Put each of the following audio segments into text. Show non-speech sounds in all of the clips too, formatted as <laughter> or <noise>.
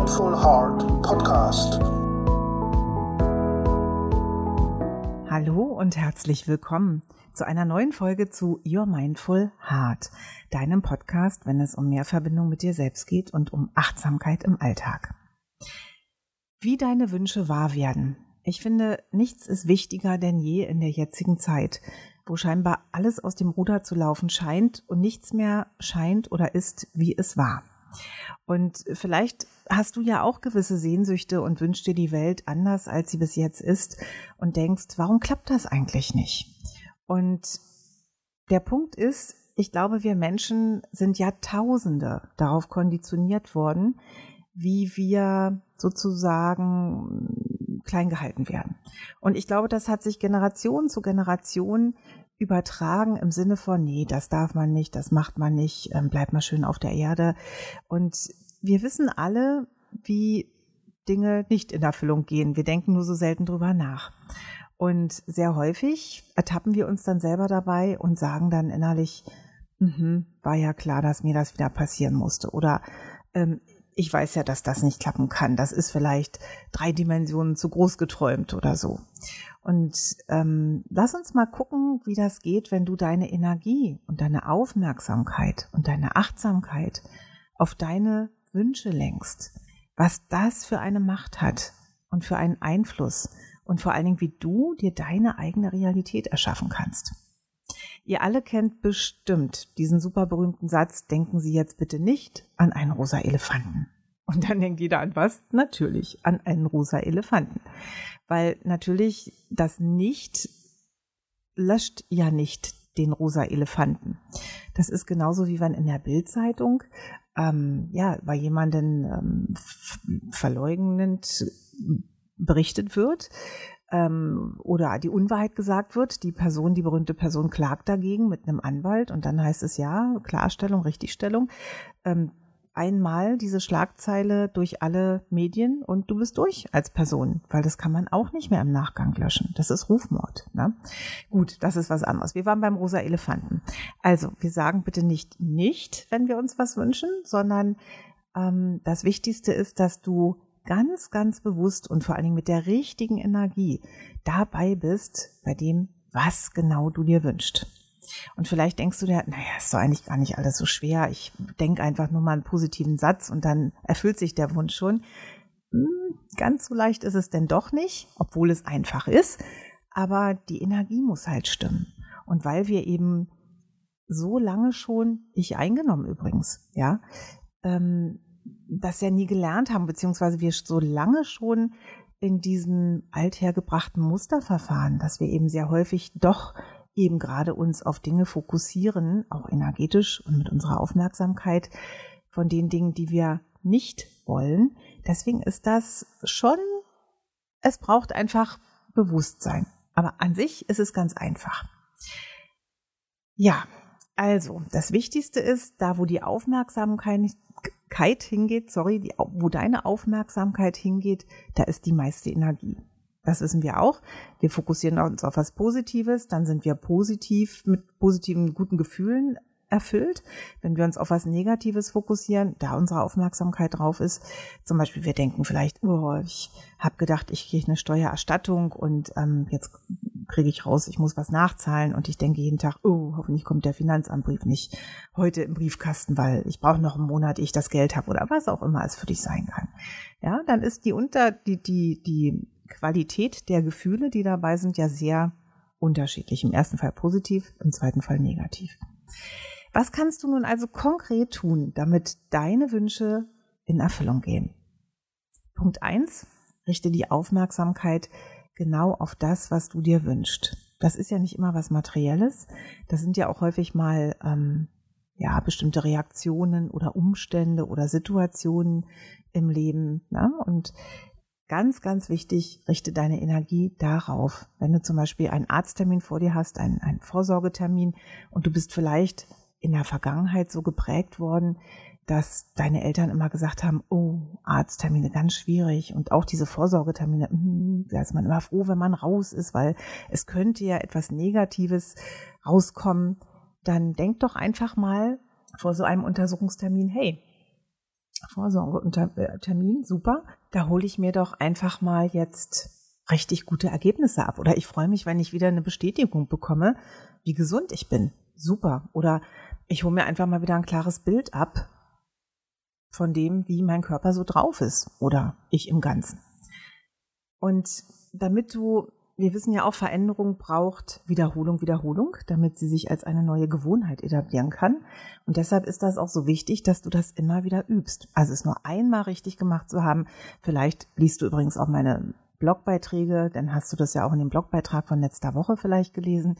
Mindful Heart Podcast. Hallo und herzlich willkommen zu einer neuen Folge zu Your Mindful Heart, deinem Podcast, wenn es um mehr Verbindung mit dir selbst geht und um Achtsamkeit im Alltag. Wie deine Wünsche wahr werden. Ich finde, nichts ist wichtiger denn je in der jetzigen Zeit, wo scheinbar alles aus dem Ruder zu laufen scheint und nichts mehr scheint oder ist, wie es war. Und vielleicht hast du ja auch gewisse Sehnsüchte und wünschst dir die Welt anders, als sie bis jetzt ist und denkst, warum klappt das eigentlich nicht? Und der Punkt ist, ich glaube, wir Menschen sind Jahrtausende darauf konditioniert worden, wie wir sozusagen klein gehalten werden. Und ich glaube, das hat sich Generation zu Generation übertragen im Sinne von, nee, das darf man nicht, das macht man nicht, ähm, bleibt mal schön auf der Erde. Und wir wissen alle, wie Dinge nicht in Erfüllung gehen. Wir denken nur so selten drüber nach. Und sehr häufig ertappen wir uns dann selber dabei und sagen dann innerlich, mm war ja klar, dass mir das wieder passieren musste. Oder ähm, ich weiß ja, dass das nicht klappen kann. Das ist vielleicht drei Dimensionen zu groß geträumt oder so. Und ähm, lass uns mal gucken, wie das geht, wenn du deine Energie und deine Aufmerksamkeit und deine Achtsamkeit auf deine Wünsche lenkst. Was das für eine Macht hat und für einen Einfluss und vor allen Dingen, wie du dir deine eigene Realität erschaffen kannst. Ihr alle kennt bestimmt diesen super berühmten Satz, denken Sie jetzt bitte nicht an einen rosa Elefanten. Und dann denkt jeder an was? Natürlich an einen rosa Elefanten. Weil natürlich das nicht löscht ja nicht den rosa Elefanten. Das ist genauso wie wenn in der Bildzeitung ähm, ja bei jemanden ähm, verleugnend berichtet wird ähm, oder die Unwahrheit gesagt wird. Die Person, die berühmte Person klagt dagegen mit einem Anwalt und dann heißt es ja Klarstellung, Richtigstellung. Ähm, einmal diese Schlagzeile durch alle Medien und du bist durch als Person, weil das kann man auch nicht mehr im Nachgang löschen. Das ist Rufmord. Ne? Gut, das ist was anderes. Wir waren beim rosa Elefanten. Also, wir sagen bitte nicht nicht, wenn wir uns was wünschen, sondern ähm, das Wichtigste ist, dass du ganz, ganz bewusst und vor allen Dingen mit der richtigen Energie dabei bist bei dem, was genau du dir wünschst. Und vielleicht denkst du dir, naja, ist doch eigentlich gar nicht alles so schwer. Ich denke einfach nur mal einen positiven Satz und dann erfüllt sich der Wunsch schon. Hm, ganz so leicht ist es denn doch nicht, obwohl es einfach ist. Aber die Energie muss halt stimmen. Und weil wir eben so lange schon, ich eingenommen übrigens, ja, ähm, das ja nie gelernt haben, beziehungsweise wir so lange schon in diesem althergebrachten Muster verfahren, dass wir eben sehr häufig doch eben gerade uns auf Dinge fokussieren, auch energetisch und mit unserer Aufmerksamkeit von den Dingen, die wir nicht wollen. Deswegen ist das schon, es braucht einfach Bewusstsein. Aber an sich ist es ganz einfach. Ja, also das Wichtigste ist, da wo die Aufmerksamkeit hingeht, sorry, die, wo deine Aufmerksamkeit hingeht, da ist die meiste Energie. Das wissen wir auch. Wir fokussieren uns auf was Positives, dann sind wir positiv mit positiven, guten Gefühlen erfüllt. Wenn wir uns auf was Negatives fokussieren, da unsere Aufmerksamkeit drauf ist, zum Beispiel wir denken vielleicht, oh, ich habe gedacht, ich kriege eine Steuererstattung und ähm, jetzt kriege ich raus, ich muss was nachzahlen und ich denke jeden Tag, oh, hoffentlich kommt der Finanzamtbrief nicht heute im Briefkasten, weil ich brauche noch einen Monat, ich das Geld habe oder was auch immer es für dich sein kann. Ja, dann ist die unter die die die Qualität der Gefühle, die dabei sind, ja sehr unterschiedlich. Im ersten Fall positiv, im zweiten Fall negativ. Was kannst du nun also konkret tun, damit deine Wünsche in Erfüllung gehen? Punkt eins: Richte die Aufmerksamkeit genau auf das, was du dir wünschst. Das ist ja nicht immer was Materielles. Das sind ja auch häufig mal ähm, ja bestimmte Reaktionen oder Umstände oder Situationen im Leben. Ne? Und Ganz, ganz wichtig, richte deine Energie darauf. Wenn du zum Beispiel einen Arzttermin vor dir hast, einen, einen Vorsorgetermin und du bist vielleicht in der Vergangenheit so geprägt worden, dass deine Eltern immer gesagt haben, oh, Arzttermine ganz schwierig und auch diese Vorsorgetermine, hm, da ist man immer froh, wenn man raus ist, weil es könnte ja etwas Negatives rauskommen. Dann denk doch einfach mal vor so einem Untersuchungstermin, hey, Vorsorge und äh, Termin, super. Da hole ich mir doch einfach mal jetzt richtig gute Ergebnisse ab. Oder ich freue mich, wenn ich wieder eine Bestätigung bekomme, wie gesund ich bin. Super. Oder ich hole mir einfach mal wieder ein klares Bild ab von dem, wie mein Körper so drauf ist. Oder ich im Ganzen. Und damit du wir wissen ja auch, Veränderung braucht Wiederholung, Wiederholung, damit sie sich als eine neue Gewohnheit etablieren kann. Und deshalb ist das auch so wichtig, dass du das immer wieder übst. Also es nur einmal richtig gemacht zu haben. Vielleicht liest du übrigens auch meine Blogbeiträge, dann hast du das ja auch in dem Blogbeitrag von letzter Woche vielleicht gelesen.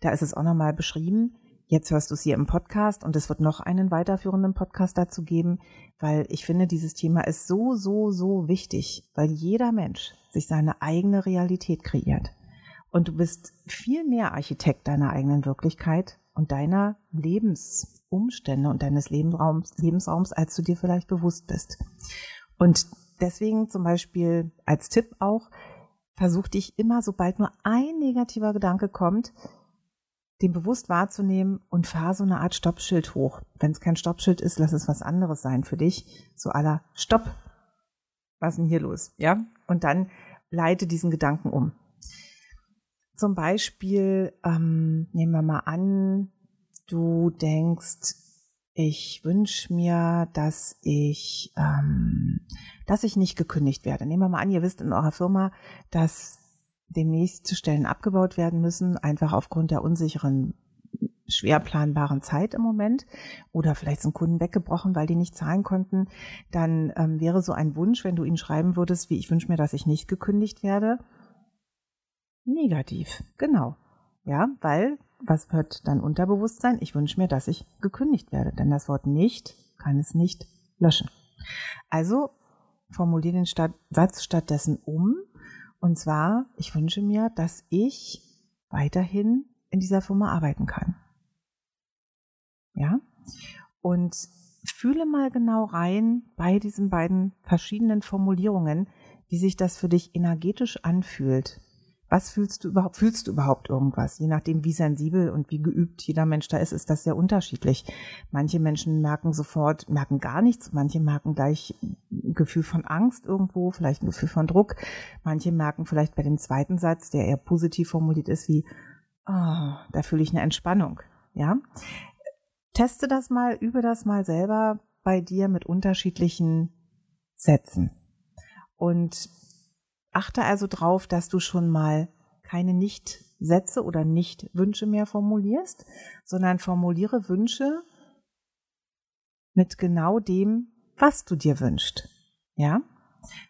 Da ist es auch nochmal beschrieben. Jetzt hörst du es hier im Podcast und es wird noch einen weiterführenden Podcast dazu geben, weil ich finde, dieses Thema ist so, so, so wichtig, weil jeder Mensch sich seine eigene Realität kreiert. Und du bist viel mehr Architekt deiner eigenen Wirklichkeit und deiner Lebensumstände und deines Lebensraums, Lebensraums, als du dir vielleicht bewusst bist. Und deswegen zum Beispiel als Tipp auch, versuch dich immer, sobald nur ein negativer Gedanke kommt, den bewusst wahrzunehmen und fahr so eine Art Stoppschild hoch. Wenn es kein Stoppschild ist, lass es was anderes sein für dich. So aller Stopp. Was ist denn hier los? Ja? Und dann leite diesen Gedanken um. Zum Beispiel, ähm, nehmen wir mal an, du denkst, ich wünsche mir, dass ich, ähm, dass ich nicht gekündigt werde. Nehmen wir mal an, ihr wisst in eurer Firma, dass demnächst Stellen abgebaut werden müssen, einfach aufgrund der unsicheren schwer planbaren Zeit im Moment oder vielleicht sind Kunden weggebrochen, weil die nicht zahlen konnten, dann ähm, wäre so ein Wunsch, wenn du ihnen schreiben würdest, wie ich wünsche mir, dass ich nicht gekündigt werde, negativ. Genau. Ja, weil was wird dann Unterbewusstsein? Ich wünsche mir, dass ich gekündigt werde, denn das Wort nicht kann es nicht löschen. Also formuliere den Satz stattdessen um und zwar, ich wünsche mir, dass ich weiterhin in dieser Firma arbeiten kann. Ja? Und fühle mal genau rein bei diesen beiden verschiedenen Formulierungen, wie sich das für dich energetisch anfühlt. Was fühlst du überhaupt? Fühlst du überhaupt irgendwas? Je nachdem, wie sensibel und wie geübt jeder Mensch da ist, ist das sehr unterschiedlich. Manche Menschen merken sofort, merken gar nichts. Manche merken gleich ein Gefühl von Angst irgendwo, vielleicht ein Gefühl von Druck. Manche merken vielleicht bei dem zweiten Satz, der eher positiv formuliert ist, wie, oh, da fühle ich eine Entspannung. Ja, Teste das mal, übe das mal selber bei dir mit unterschiedlichen Sätzen. Und achte also drauf, dass du schon mal keine Nicht-Sätze oder Nicht-Wünsche mehr formulierst, sondern formuliere Wünsche mit genau dem, was du dir wünschst. Ja?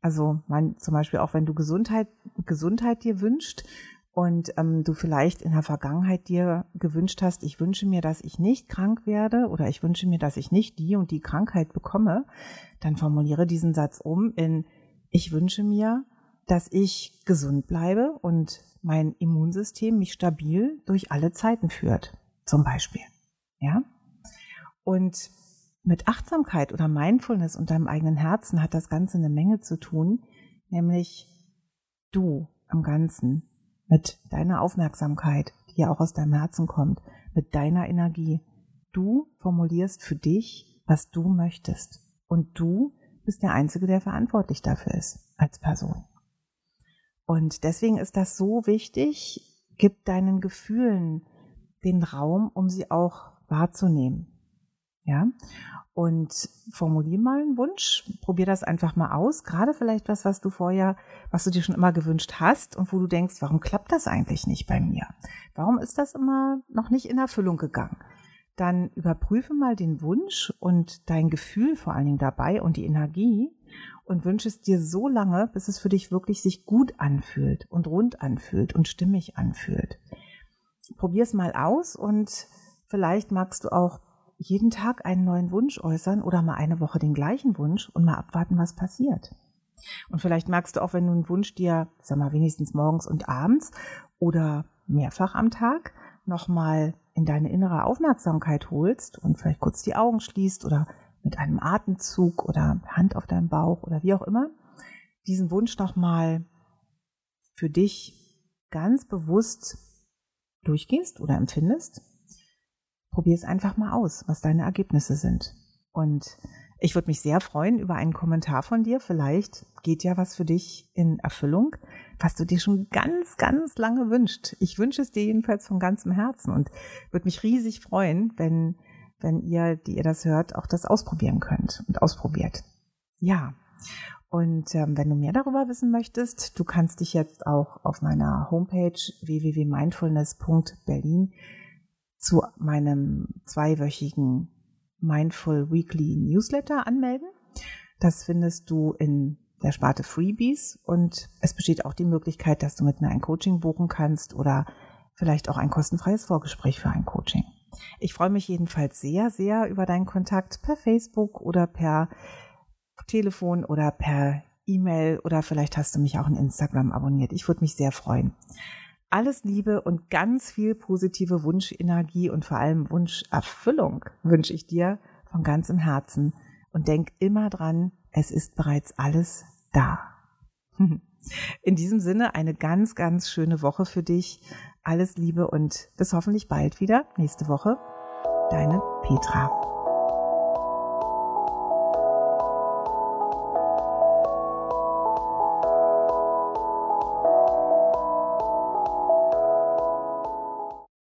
Also man, zum Beispiel auch wenn du Gesundheit, Gesundheit dir wünschst, und ähm, du vielleicht in der Vergangenheit dir gewünscht hast, ich wünsche mir, dass ich nicht krank werde oder ich wünsche mir, dass ich nicht die und die Krankheit bekomme, dann formuliere diesen Satz um in ich wünsche mir, dass ich gesund bleibe und mein Immunsystem mich stabil durch alle Zeiten führt, zum Beispiel. Ja? Und mit Achtsamkeit oder Mindfulness und deinem eigenen Herzen hat das Ganze eine Menge zu tun, nämlich du am Ganzen mit deiner Aufmerksamkeit, die ja auch aus deinem Herzen kommt, mit deiner Energie. Du formulierst für dich, was du möchtest. Und du bist der Einzige, der verantwortlich dafür ist, als Person. Und deswegen ist das so wichtig, gib deinen Gefühlen den Raum, um sie auch wahrzunehmen. Ja, und formulier mal einen Wunsch, probier das einfach mal aus, gerade vielleicht was, was du vorher, was du dir schon immer gewünscht hast und wo du denkst, warum klappt das eigentlich nicht bei mir? Warum ist das immer noch nicht in Erfüllung gegangen? Dann überprüfe mal den Wunsch und dein Gefühl vor allen Dingen dabei und die Energie und wünsche es dir so lange, bis es für dich wirklich sich gut anfühlt und rund anfühlt und stimmig anfühlt. Probier es mal aus und vielleicht magst du auch jeden Tag einen neuen Wunsch äußern oder mal eine Woche den gleichen Wunsch und mal abwarten, was passiert. Und vielleicht magst du auch, wenn du einen Wunsch dir, sag mal, wenigstens morgens und abends oder mehrfach am Tag nochmal in deine innere Aufmerksamkeit holst und vielleicht kurz die Augen schließt oder mit einem Atemzug oder Hand auf deinem Bauch oder wie auch immer, diesen Wunsch nochmal für dich ganz bewusst durchgehst oder empfindest probier es einfach mal aus, was deine Ergebnisse sind. Und Ich würde mich sehr freuen über einen Kommentar von dir. Vielleicht geht ja was für dich in Erfüllung, was du dir schon ganz, ganz lange wünscht. Ich wünsche es dir jedenfalls von ganzem Herzen und würde mich riesig freuen, wenn, wenn ihr, die ihr das hört, auch das ausprobieren könnt und ausprobiert. Ja. Und ähm, wenn du mehr darüber wissen möchtest, du kannst dich jetzt auch auf meiner Homepage www.mindfulness.berlin zu meinem zweiwöchigen Mindful Weekly Newsletter anmelden. Das findest du in der Sparte Freebies und es besteht auch die Möglichkeit, dass du mit mir ein Coaching buchen kannst oder vielleicht auch ein kostenfreies Vorgespräch für ein Coaching. Ich freue mich jedenfalls sehr, sehr über deinen Kontakt per Facebook oder per Telefon oder per E-Mail oder vielleicht hast du mich auch in Instagram abonniert. Ich würde mich sehr freuen. Alles Liebe und ganz viel positive Wunschenergie und vor allem Wunscherfüllung wünsche ich dir von ganzem Herzen. Und denk immer dran, es ist bereits alles da. <laughs> In diesem Sinne eine ganz, ganz schöne Woche für dich. Alles Liebe und bis hoffentlich bald wieder nächste Woche. Deine Petra.